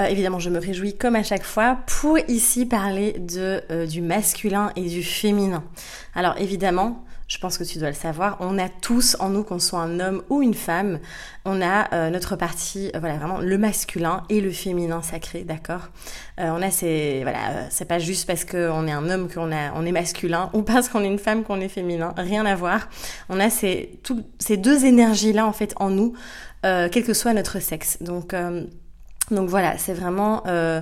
Euh, évidemment, je me réjouis comme à chaque fois pour ici parler de, euh, du masculin et du féminin. Alors évidemment, je pense que tu dois le savoir, on a tous en nous, qu'on soit un homme ou une femme, on a euh, notre partie, voilà, vraiment le masculin et le féminin sacré, d'accord? On a ces, voilà, c'est pas juste parce qu'on est un homme qu'on on est masculin ou parce qu'on est une femme qu'on est féminin, rien à voir. On a ces, ces deux énergies-là en fait en nous, quel que soit notre sexe. Donc donc voilà, c'est vraiment euh,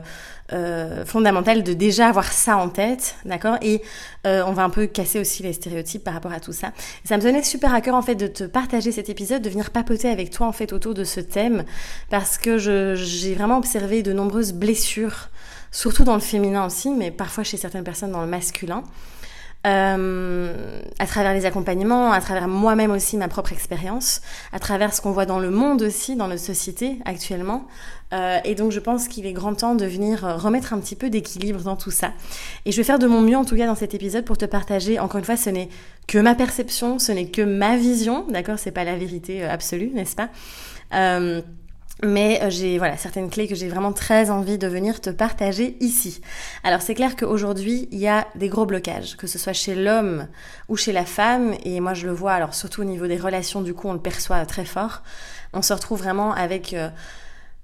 euh, fondamental de déjà avoir ça en tête, d'accord? Et euh, on va un peu casser aussi les stéréotypes par rapport à tout ça. ça me tenait super à cœur en fait de te partager cet épisode, de venir papoter avec toi en fait autour de ce thème, parce que j'ai vraiment observé de nombreuses blessures, surtout dans le féminin aussi, mais parfois chez certaines personnes dans le masculin. Euh, à travers les accompagnements, à travers moi-même aussi ma propre expérience, à travers ce qu'on voit dans le monde aussi, dans notre société actuellement. Euh, et donc je pense qu'il est grand temps de venir remettre un petit peu d'équilibre dans tout ça. Et je vais faire de mon mieux en tout cas dans cet épisode pour te partager. Encore une fois, ce n'est que ma perception, ce n'est que ma vision, d'accord? C'est pas la vérité euh, absolue, n'est-ce pas? Euh, mais euh, j'ai voilà certaines clés que j'ai vraiment très envie de venir te partager ici. Alors c'est clair qu'aujourd'hui il y a des gros blocages, que ce soit chez l'homme ou chez la femme, et moi je le vois alors surtout au niveau des relations du coup on le perçoit très fort. On se retrouve vraiment avec euh,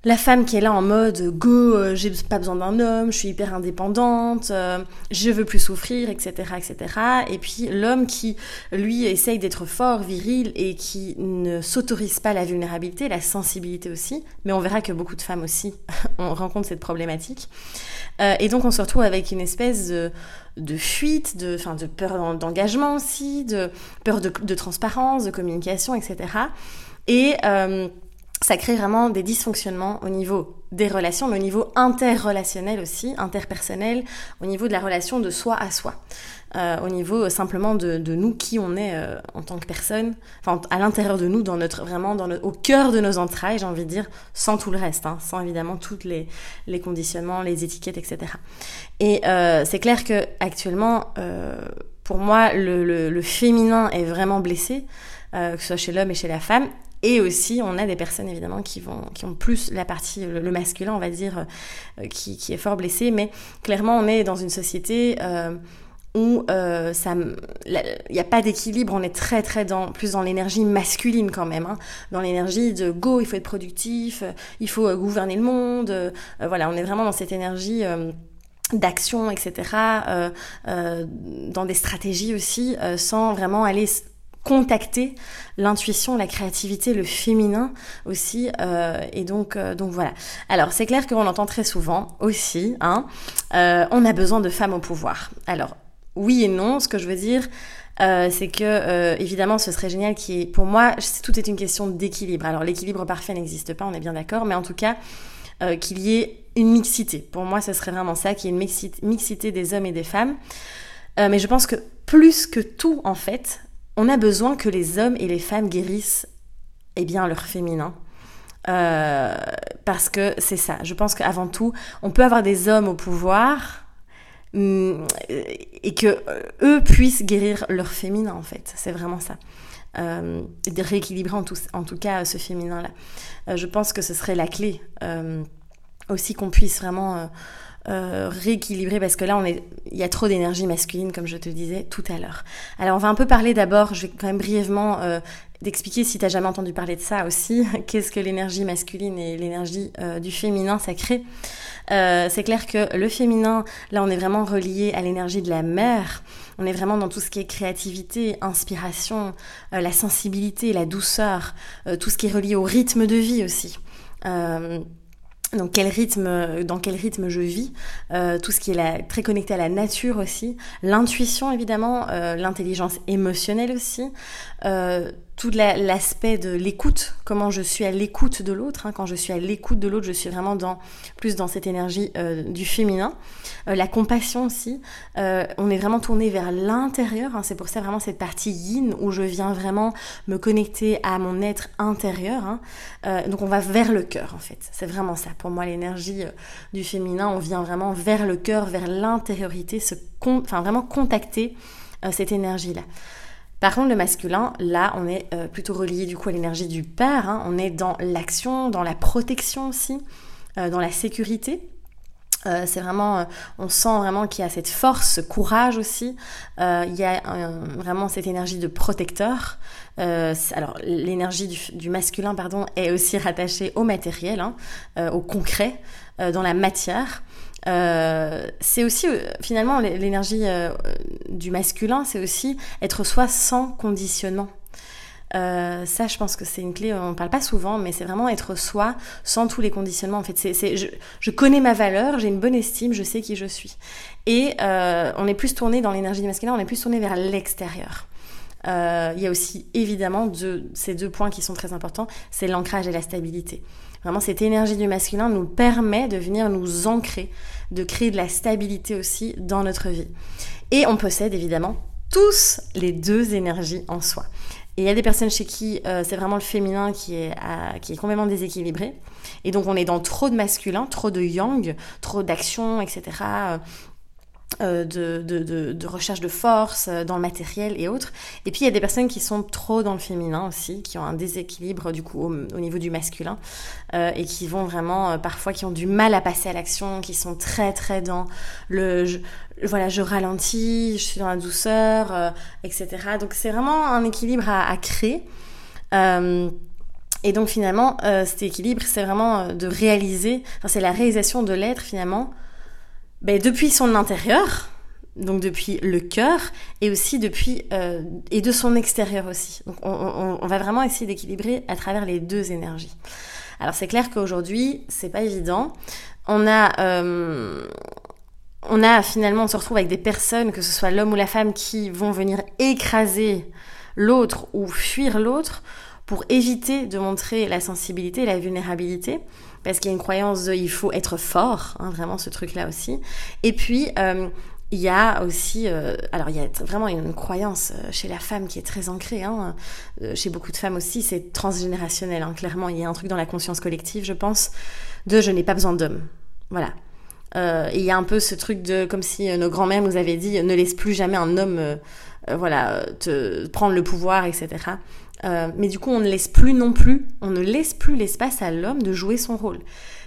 la femme qui est là en mode go, euh, j'ai pas besoin d'un homme, je suis hyper indépendante, euh, je veux plus souffrir, etc., etc. Et puis l'homme qui, lui, essaye d'être fort, viril et qui ne s'autorise pas la vulnérabilité, la sensibilité aussi. Mais on verra que beaucoup de femmes aussi on rencontre cette problématique. Euh, et donc on se retrouve avec une espèce de, de fuite, de, enfin, de peur d'engagement aussi, de peur de, de, transparence, de communication, etc. Et ça crée vraiment des dysfonctionnements au niveau des relations, mais au niveau interrelationnel aussi, interpersonnel, au niveau de la relation de soi à soi, euh, au niveau euh, simplement de, nous, qui on est euh, en tant que personne, enfin à l'intérieur de nous, dans notre vraiment au cœur de nos entrailles, j'ai envie de dire, sans tout le reste, hein, sans évidemment toutes les, conditionnements, les étiquettes, etc. Et c'est clair que actuellement, pour moi, le, féminin est vraiment blessé, que ce soit chez l'homme et chez la femme, et aussi, on a des personnes évidemment qui vont, qui ont plus la partie, le, masculin, on va dire, euh, qui, qui, est fort blessé. Mais clairement, on est dans une société euh, où euh, ça, il n'y a pas d'équilibre. On est très très dans plus dans l'énergie masculine quand même, hein, dans l'énergie de go, il faut être productif, il faut gouverner le monde. voilà, on est vraiment dans cette énergie d'action, etc., dans des stratégies aussi, sans vraiment aller contacter l'intuition, la créativité, le féminin aussi. Euh, et donc, euh, donc voilà. Alors c'est clair qu'on entend très souvent aussi, hein, euh, on a besoin de femmes au pouvoir. Alors oui et non. Ce que je veux dire. c'est que évidemment ce serait génial qui pour moi tout est une question d'équilibre alors l'équilibre parfait n'existe pas on est bien d'accord mais en tout cas qu'il y ait une mixité pour moi ce serait vraiment ça qu'il y ait une mixité des hommes et des femmes mais je pense que plus que tout en fait on a besoin que les hommes et les femmes guérissent eh bien, leur féminin. Euh, parce que c'est ça. Je pense qu'avant tout, on peut avoir des hommes au pouvoir hum, et que euh, eux puissent guérir leur féminin en fait. C'est vraiment ça. Euh, rééquilibrer en tout, cas ce féminin-là. Je pense que ce serait la clé aussi qu'on puisse vraiment euh, rééquilibrer parce que là on est il y a trop d'énergie masculine comme je te disais tout à l'heure. Alors on va un peu parler d'abord, je vais quand même brièvement euh, d'expliquer si tu jamais entendu parler de ça aussi, qu'est-ce que l'énergie masculine et l'énergie euh, du féminin sacré. Euh, c'est clair que le féminin, là on est vraiment relié à l'énergie de la mère. On est vraiment dans tout ce qui est créativité, inspiration, euh, la sensibilité, la douceur, tout ce qui est relié au rythme de vie aussi. Euh, donc quel rythme, dans quel rythme je vis, euh, tout ce qui est très connecté à la nature aussi, l'intuition évidemment, euh, l'intelligence émotionnelle aussi, euh, tout l'aspect de l'écoute, comment je suis à l'écoute de l'autre. Hein. Quand je suis à l'écoute de l'autre, je suis vraiment dans plus dans cette énergie euh, du féminin. Euh, la compassion aussi. Euh, on est vraiment tourné vers l'intérieur. Hein. C'est pour ça vraiment cette partie yin où je viens vraiment me connecter à mon être intérieur. Hein. donc on va vers le cœur en fait. C'est vraiment ça. Pour moi, l'énergie du féminin, on vient vraiment vers le cœur, vers l'intériorité, se vraiment contacter cette énergie là. Par contre, le masculin, là, on est euh, plutôt relié du coup à l'énergie du père. Hein. On est dans l'action, dans la protection aussi, euh, dans la sécurité. Euh, c'est vraiment, on sent vraiment qu'il y a cette force, ce courage aussi. il y a vraiment cette énergie de protecteur. alors l'énergie du, masculin, pardon, est aussi rattachée au matériel, hein, au concret, dans la matière. Euh, c'est aussi euh, finalement l'énergie euh, du masculin, c'est aussi être soi sans conditionnement. Ça, je pense que c'est une clé, on ne parle pas souvent, mais c'est vraiment être soi sans tous les conditionnements. En fait, je, je, connais ma valeur, j'ai une bonne estime, je sais qui je suis. Et on est plus tourné dans l'énergie du masculin, on est plus tourné vers l'extérieur. il y a aussi évidemment ces deux points qui sont très importants, c'est l'ancrage et la stabilité. Vraiment, cette énergie du masculin nous permet de venir nous ancrer, de créer de la stabilité aussi dans notre vie. Et on possède évidemment tous les deux énergies en soi. Et il y a des personnes chez qui euh, c'est vraiment le féminin qui est, qui est complètement déséquilibré. Et donc on est dans trop de masculin, trop de yang, trop d'action, etc. Euh, de, recherche de force euh, dans le matériel et autres. Et puis il y a des personnes qui sont trop dans le féminin aussi, qui ont un déséquilibre du coup au, niveau du masculin euh, et qui vont vraiment parfois qui ont du mal à passer à l'action, qui sont très très dans le voilà je ralentis, je suis dans la douceur, etc. Donc c'est vraiment un équilibre à, créer. et donc finalement, cet équilibre, c'est vraiment de réaliser, c'est la réalisation de l'être finalement ben, Depuis son intérieur, donc depuis le cœur, et aussi depuis euh, et de son extérieur aussi. Donc on, va vraiment essayer d'équilibrer à travers les deux énergies. Alors c'est clair qu'aujourd'hui c'est pas évident. On a euh, on a finalement on se retrouve avec des personnes, que ce soit l'homme ou la femme, qui vont venir écraser l'autre ou fuir l'autre pour éviter de montrer la sensibilité et la vulnérabilité parce qu'il y a une croyance de il faut être fort, hein, vraiment ce truc-là aussi. Et puis, euh, il y a aussi, euh, alors il y a vraiment une croyance euh, chez la femme qui est très ancrée, hein, chez beaucoup de femmes aussi, c'est transgénérationnel, hein, clairement. Il y a un truc dans la conscience collective, je pense, de je n'ai pas besoin d'homme. Voilà. il y a un peu ce truc de, comme si nos grands-mères nous avaient dit, ne laisse plus jamais un homme, voilà, te prendre le pouvoir, etc. Euh, mais du coup, on ne laisse plus non plus, on ne laisse plus l'espace à l'homme de jouer son rôle.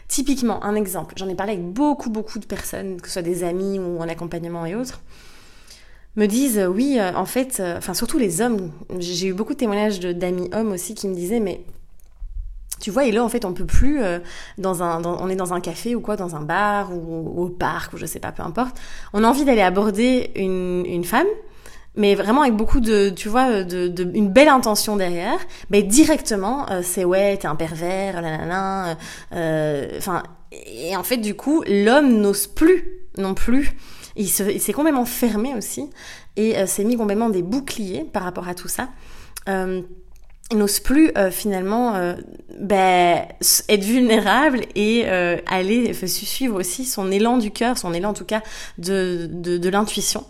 Typiquement, un exemple, j'en ai parlé avec beaucoup, beaucoup de personnes, que ce soit des amis ou en accompagnement et autres, me disent, euh, oui, euh, en fait, enfin surtout les hommes, j'ai eu beaucoup de témoignages d'amis hommes aussi qui me disaient, mais tu vois, et là, en fait, on peut plus dans un, on est dans un café ou quoi, dans un bar ou, au parc ou je sais pas, peu importe. On a envie d'aller aborder une, une femme mais vraiment avec beaucoup de, tu vois, de, une belle intention derrière, mais directement, euh, c'est ouais, t'es un pervers, là, euh, enfin, et en fait, du coup, l'homme n'ose plus non plus. Il s'est complètement fermé aussi et euh, s'est mis complètement des boucliers par rapport à tout ça. Euh, il n'ose plus finalement ben, être vulnérable et aller suivre aussi son élan du cœur, son élan en tout cas de, de l'intuition.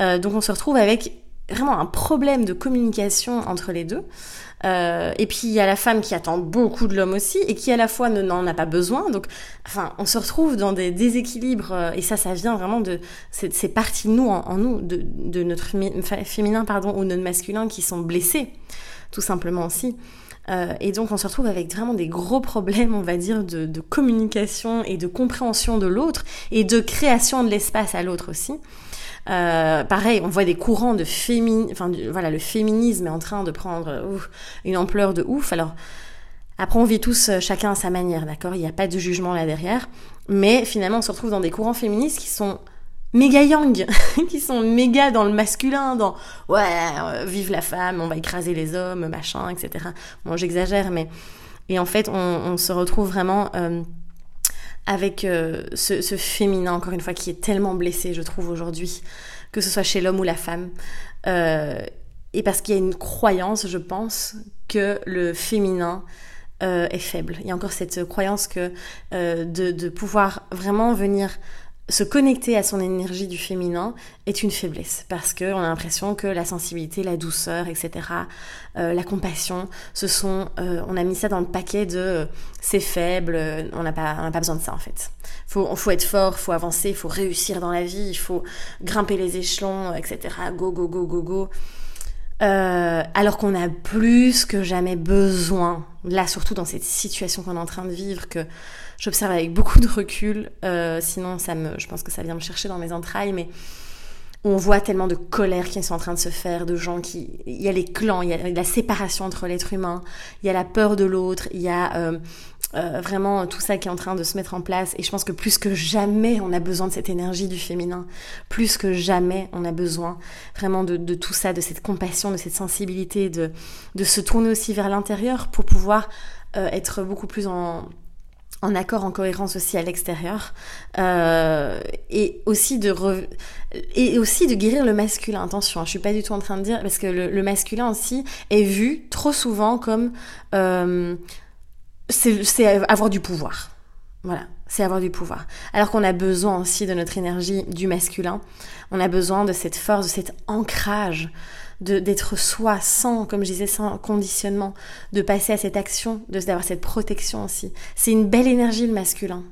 Euh, donc on se retrouve avec vraiment un problème de communication entre les deux. Euh, et puis il y a la femme qui attend beaucoup de l'homme aussi et qui à la fois n'en a pas besoin. Donc, enfin, on se retrouve dans des déséquilibres euh, et ça, ça vient vraiment de ces parties nous en, nous de, notre féminin pardon ou notre masculin qui sont blessés, tout simplement aussi. Et donc on se retrouve avec vraiment des gros problèmes, on va dire, de communication et de compréhension de l'autre et de création de l'espace à l'autre aussi. Euh, pareil, on voit des courants de féminisme, enfin voilà, le féminisme est en train de prendre une ampleur de ouf. Alors après, on vit tous euh, chacun à sa manière, d'accord? Il n'y a pas de jugement là derrière, mais finalement, on se retrouve dans des courants féministes qui sont méga yang, qui sont méga dans le masculin, dans ouais, euh, vive la femme, on va écraser les hommes, machin, etc. Bon, j'exagère, mais et en fait, on, se retrouve vraiment avec euh, ce, féminin, encore une fois, qui est tellement blessé, je trouve, aujourd'hui, que ce soit chez l'homme ou la femme. Euh, et parce qu'il y a une croyance, je pense, que le féminin euh, est faible. Il y a encore cette croyance que euh, de, pouvoir vraiment venir se connecter à son énergie du féminin est une faiblesse parce qu'on a l'impression que la sensibilité, la douceur, etc., euh, la compassion, ce sont, on a mis ça dans le paquet de c'est faible, on n'a pas, on pas besoin de ça en fait. Faut, faut être fort, faut avancer, faut réussir dans la vie, il faut grimper les échelons, etc. Go, go, go, go, go. Euh, alors qu'on a plus que jamais besoin, là surtout dans cette situation qu'on est en train de vivre, que j'observe avec beaucoup de recul, euh, sinon ça me, je pense que ça vient me chercher dans mes entrailles, mais on voit tellement de colère qui sont en train de se faire, de gens qui... Il y a les clans, il y a la séparation entre l'être humain, il y a la peur de l'autre, il y a euh, euh, vraiment tout ça qui est en train de se mettre en place. Et je pense que plus que jamais, on a besoin de cette énergie du féminin. Plus que jamais, on a besoin vraiment de, de tout ça, de cette compassion, de cette sensibilité, de, de se tourner aussi vers l'intérieur pour pouvoir euh, être beaucoup plus en en accord, en cohérence aussi à l'extérieur, euh, et aussi de et aussi de guérir le masculin. Attention, hein, je suis pas du tout en train de dire parce que le, masculin aussi est vu trop souvent comme euh, c'est avoir du pouvoir. Voilà, c'est avoir du pouvoir. Alors qu'on a besoin aussi de notre énergie du masculin. On a besoin de cette force, de cet ancrage d'être soi sans, comme je disais, sans conditionnement, de passer à cette action, d'avoir cette protection aussi. C'est une belle énergie le masculin.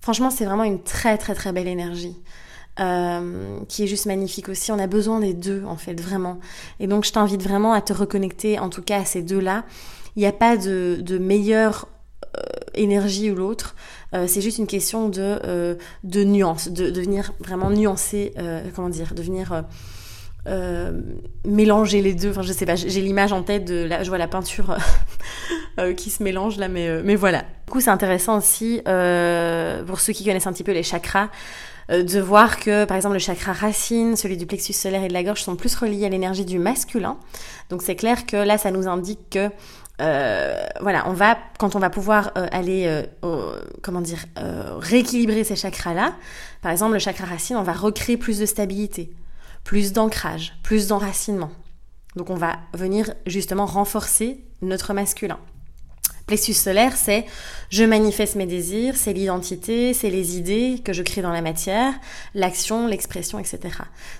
Franchement, c'est vraiment une très très très belle énergie. Euh, qui est juste magnifique aussi. On a besoin des deux, en fait, vraiment. Et donc, je t'invite vraiment à te reconnecter, en tout cas, à ces deux-là. Il n'y a pas de, de meilleure euh, énergie ou l'autre. Euh, c'est juste une question de, de nuance, de, de venir vraiment nuancer, comment dire, de venir euh, mélanger les deux. Enfin, je sais pas, j'ai l'image en tête de la, je vois la peinture euh, qui se mélange là, mais, euh, mais voilà. Du coup, c'est intéressant aussi pour ceux qui connaissent un petit peu les chakras de voir que par exemple le chakra racine, celui du plexus solaire et de la gorge sont plus reliés à l'énergie du masculin. Donc c'est clair que là ça nous indique que voilà, on va quand on va pouvoir aller comment dire rééquilibrer ces chakras là. Par exemple le chakra racine, on va recréer plus de stabilité plus d'ancrage, plus d'enracinement. Donc on va venir justement renforcer notre masculin. Plexus solaire, c'est je manifeste mes désirs, c'est l'identité, c'est les idées que je crée dans la matière, l'action, l'expression, etc.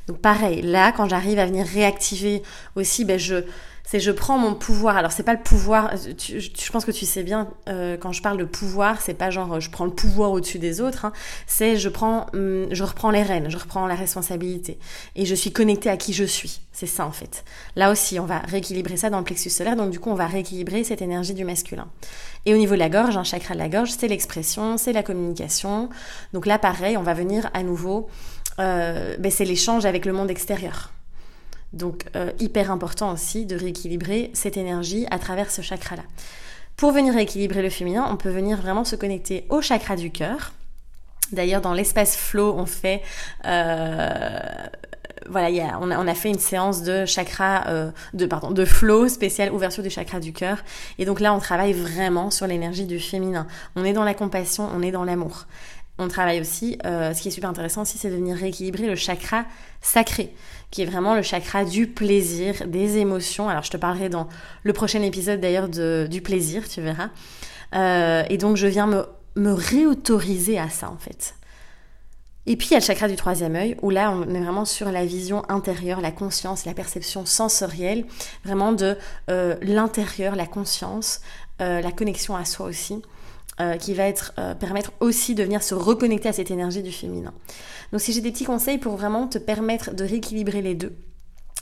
Donc pareil, là, quand j'arrive à venir réactiver aussi, ben je, c'est je prends mon pouvoir. Alors c'est pas le pouvoir. je pense que tu sais bien euh, quand je parle de pouvoir, c'est pas genre je prends le pouvoir au-dessus des autres. Hein. c'est je prends, hum, je reprends les rênes, je reprends la responsabilité et je suis connectée à qui je suis. C'est ça en fait. Là aussi, on va rééquilibrer ça dans le plexus solaire. Donc du coup, on va rééquilibrer cette énergie du masculin. Et au niveau de la gorge, un chakra de la gorge, c'est l'expression, c'est la communication. Donc là, pareil, on va venir à nouveau. Euh, ben, c'est l'échange avec le monde extérieur. Donc euh, hyper important aussi de rééquilibrer cette énergie à travers ce chakra-là. Pour venir rééquilibrer le féminin, on peut venir vraiment se connecter au chakra du cœur. D'ailleurs, dans l'espace flow, on fait euh, voilà, y a, on, a, on, a, fait une séance de chakra, euh, de pardon, de flow spécial ouverture du chakra du cœur. Et donc là, on travaille vraiment sur l'énergie du féminin. On est dans la compassion, on est dans l'amour. On travaille aussi, euh, ce qui est super intéressant aussi, c'est de venir rééquilibrer le chakra sacré, qui est vraiment le chakra du plaisir, des émotions. Alors je te parlerai dans le prochain épisode d'ailleurs du plaisir, tu verras. Euh, et donc je viens me, me réautoriser à ça en fait. Et puis il y a le chakra du troisième œil, où là on est vraiment sur la vision intérieure, la conscience, la perception sensorielle, vraiment de euh, l'intérieur, la conscience, la connexion à soi aussi. Euh, qui va être, euh, permettre aussi de venir se reconnecter à cette énergie du féminin. Donc si j'ai des petits conseils pour vraiment te permettre de rééquilibrer les deux,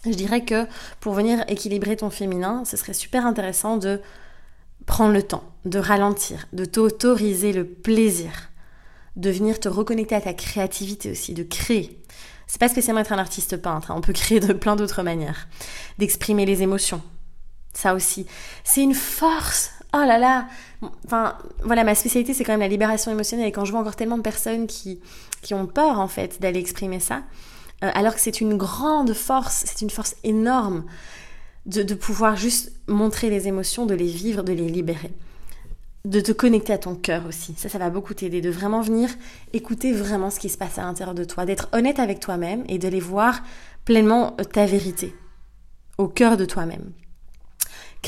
je dirais que pour venir équilibrer ton féminin, ce serait super intéressant de prendre le temps, de ralentir, de t'autoriser le plaisir, de venir te reconnecter à ta créativité aussi, de créer. C'est pas spécialement être un artiste peintre, hein. on peut créer de plein d'autres manières, d'exprimer les émotions. Ça aussi, c'est une force oh là là Enfin, voilà, ma spécialité, c'est quand même la libération émotionnelle. Et quand je vois encore tellement de personnes qui, qui ont peur, en fait, d'aller exprimer ça, euh, alors que c'est une grande force, c'est une force énorme de, de pouvoir juste montrer les émotions, de les vivre, de les libérer de te connecter à ton cœur aussi. Ça, ça va beaucoup t'aider, de vraiment venir écouter vraiment ce qui se passe à l'intérieur de toi, d'être honnête avec toi-même et de les voir pleinement euh, ta vérité. au cœur de toi-même.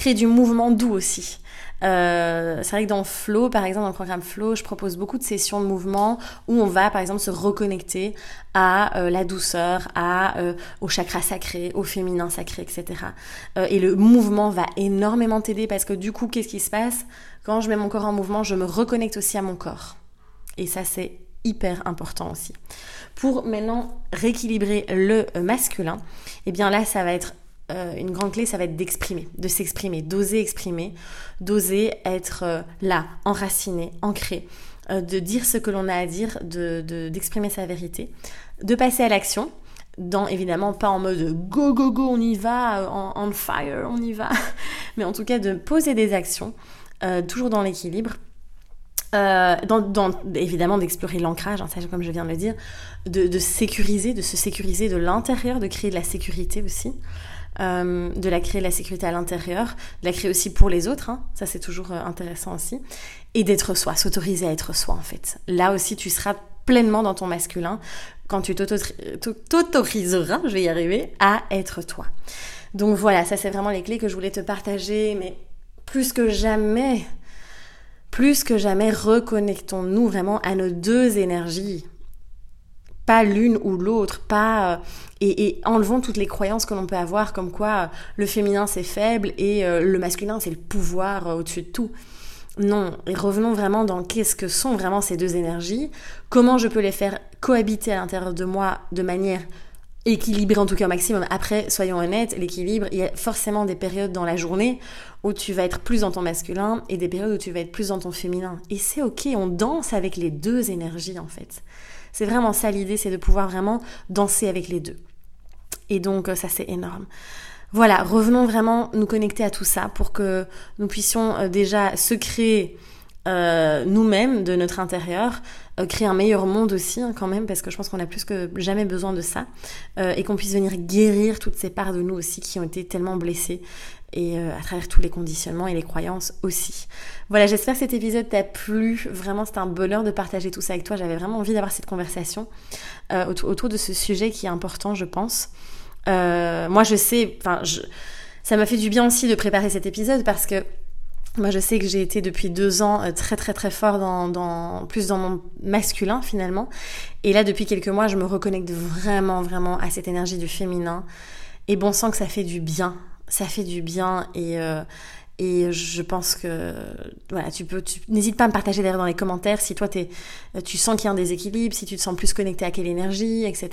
Crée du mouvement doux aussi. Euh, c'est vrai que dans Flow, par exemple, dans le programme Flow, je propose beaucoup de sessions de mouvement où on va, par exemple, se reconnecter à euh, la douceur, à euh, au chakra sacré, au féminin sacré, etc. et le mouvement va énormément t'aider parce que du coup, qu'est-ce qui se passe? Quand je mets mon corps en mouvement, je me reconnecte aussi à mon corps. Et ça, c'est hyper important aussi. Pour maintenant rééquilibrer le masculin, eh bien là, ça va être euh, une grande clé, ça va être d'exprimer, de s'exprimer, d'oser exprimer, d'oser être euh, là, enraciné, ancré, euh, de dire ce que l'on a à dire, d'exprimer de, sa vérité, de passer à l'action, dans évidemment pas en mode go go go on y va, on fire on y va, mais en tout cas de poser des actions, toujours dans l'équilibre. dans, évidemment d'explorer l'ancrage, hein, comme je viens de le dire, de, de sécuriser, de se sécuriser de l'intérieur, de créer de la sécurité aussi. Euh, de la créer la sécurité à l'intérieur, de la créer aussi pour les autres, hein. ça c'est toujours euh, intéressant aussi, et d'être soi, s'autoriser à être soi en fait. Là aussi tu seras pleinement dans ton masculin quand tu t'autoriseras, je vais y arriver, à être toi. Donc voilà, ça c'est vraiment les clés que je voulais te partager, mais plus que jamais, plus que jamais, reconnectons-nous vraiment à nos deux énergies pas l'une ou l'autre, pas euh, et, enlevons toutes les croyances que l'on peut avoir comme quoi euh, le féminin c'est faible et euh, le masculin c'est le pouvoir au-dessus de tout. Non, et revenons vraiment dans qu'est-ce que sont vraiment ces deux énergies, comment je peux les faire cohabiter à l'intérieur de moi de manière équilibrée en tout cas au maximum. Après, soyons honnêtes, l'équilibre, il y a forcément des périodes dans la journée où tu vas être plus dans ton masculin et des périodes où tu vas être plus dans ton féminin. Et c'est ok, on danse avec les deux énergies en fait. C'est vraiment ça l'idée, c'est de pouvoir vraiment danser avec les deux. Et donc euh, ça c'est énorme. Voilà, revenons vraiment nous connecter à tout ça pour que nous puissions euh, déjà se créer euh, nous-mêmes de notre intérieur, créer un meilleur monde aussi hein, quand même, parce que je pense qu'on a plus que jamais besoin de ça, et qu'on puisse venir guérir toutes ces parts de nous aussi qui ont été tellement blessées et euh, à travers tous les conditionnements et les croyances aussi. Voilà, j'espère que cet épisode t'a plu. Vraiment, c'était un bonheur de partager tout ça avec toi. J'avais vraiment envie d'avoir cette conversation euh, autour, de ce sujet qui est important, je pense. Euh, moi, je sais, enfin, ça m'a fait du bien aussi de préparer cet épisode parce que moi, je sais que j'ai été depuis deux ans très très très fort dans, dans, plus dans mon masculin finalement. Et là, depuis quelques mois, je me reconnecte vraiment vraiment à cette énergie du féminin. Et bon sang que ça fait du bien ça fait du bien et, euh, et je pense que voilà, tu peux, n'hésite pas à me partager d'ailleurs dans les commentaires si toi es, tu sens qu'il y a un déséquilibre, si tu te sens plus connecté à quelle énergie, etc.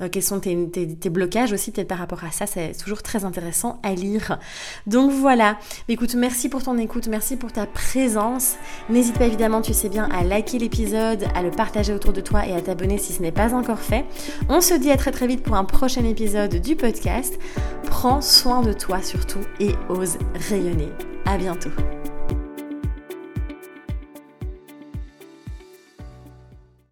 Euh, quels sont tes, tes, blocages aussi peut-être par rapport à ça, c'est toujours très intéressant à lire. Donc voilà, écoute, merci pour ton écoute, merci pour ta présence. N'hésite pas évidemment, tu sais bien, à liker l'épisode, à le partager autour de toi et à t'abonner si ce n'est pas encore fait. On se dit à très très vite pour un prochain épisode du podcast. Prends soin de toi surtout et ose rayonner abonner. À bientôt.